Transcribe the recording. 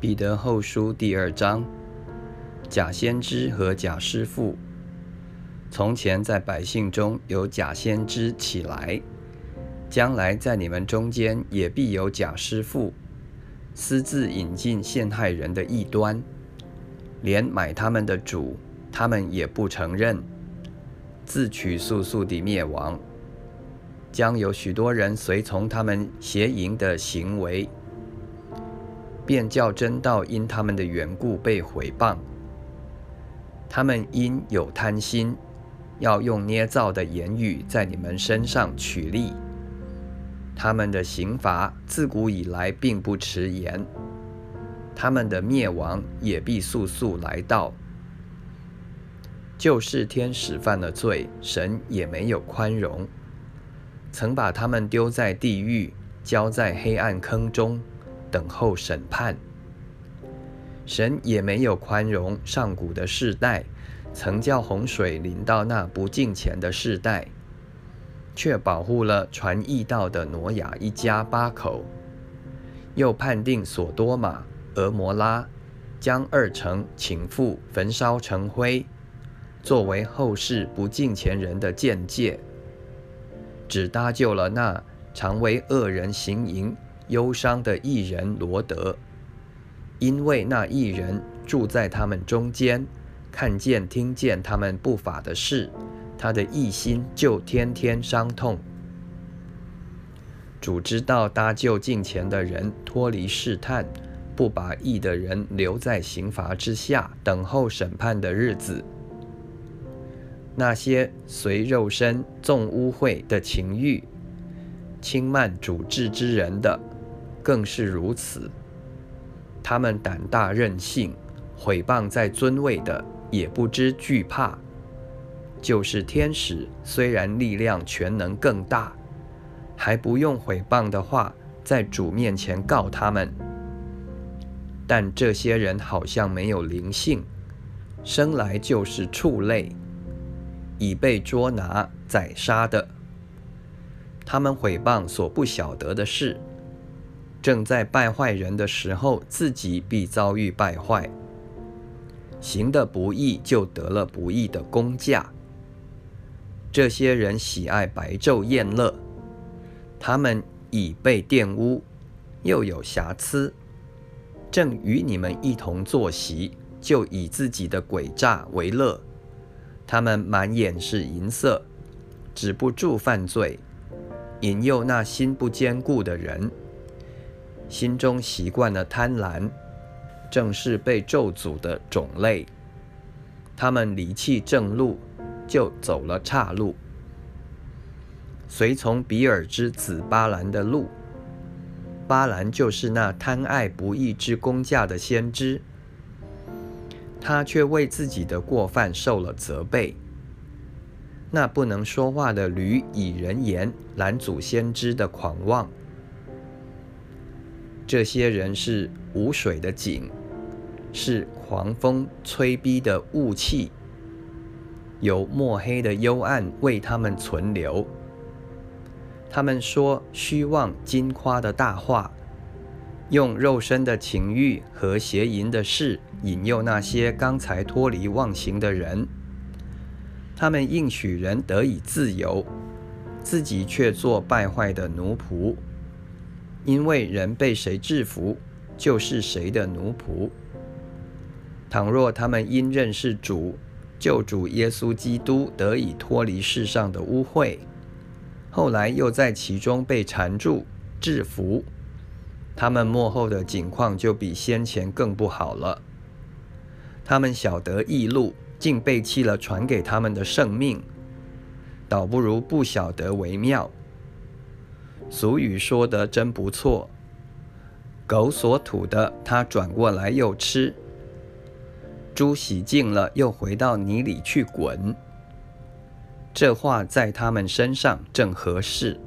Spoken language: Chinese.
彼得后书第二章：假先知和假师傅。从前在百姓中有假先知起来，将来在你们中间也必有假师傅，私自引进陷害人的异端，连买他们的主，他们也不承认，自取速速地灭亡。将有许多人随从他们邪淫的行为。便叫真道因他们的缘故被毁谤。他们因有贪心，要用捏造的言语在你们身上取利。他们的刑罚自古以来并不迟延，他们的灭亡也必速速来到。就是天使犯了罪，神也没有宽容，曾把他们丢在地狱，交在黑暗坑中。等候审判，神也没有宽容上古的世代，曾叫洪水临到那不敬虔的世代，却保护了传义道的挪亚一家八口，又判定索多玛、俄摩拉，将二城倾覆，焚烧成灰，作为后世不敬虔人的见解，只搭救了那常为恶人行淫。忧伤的艺人罗德，因为那艺人住在他们中间，看见、听见他们不法的事，他的义心就天天伤痛。主知道搭救近前的人脱离试探，不把义的人留在刑罚之下，等候审判的日子。那些随肉身纵污秽的情欲，轻慢主治之人的。更是如此。他们胆大任性，毁谤在尊位的，也不知惧怕。就是天使，虽然力量全能更大，还不用毁谤的话，在主面前告他们。但这些人好像没有灵性，生来就是畜类，已被捉拿宰杀的。他们毁谤所不晓得的事。正在败坏人的时候，自己必遭遇败坏；行的不义，就得了不义的工价。这些人喜爱白昼宴乐，他们已被玷污，又有瑕疵，正与你们一同坐席，就以自己的诡诈为乐。他们满眼是银色，止不住犯罪，引诱那心不坚固的人。心中习惯了贪婪，正是被咒诅的种类。他们离弃正路，就走了岔路，随从比尔之子巴兰的路。巴兰就是那贪爱不义之工价的先知，他却为自己的过犯受了责备。那不能说话的驴以人言拦阻先知的狂妄。这些人是无水的井，是狂风吹逼的雾气，有墨黑的幽暗为他们存留。他们说虚妄金夸的大话，用肉身的情欲和邪淫的事引诱那些刚才脱离妄行的人。他们应许人得以自由，自己却做败坏的奴仆。因为人被谁制服，就是谁的奴仆。倘若他们因认识主救主耶稣基督得以脱离世上的污秽，后来又在其中被缠住制服，他们幕后的境况就比先前更不好了。他们晓得异路，竟背弃了传给他们的圣命，倒不如不晓得为妙。俗语说的真不错，狗所吐的，它转过来又吃；猪洗净了，又回到泥里去滚。这话在他们身上正合适。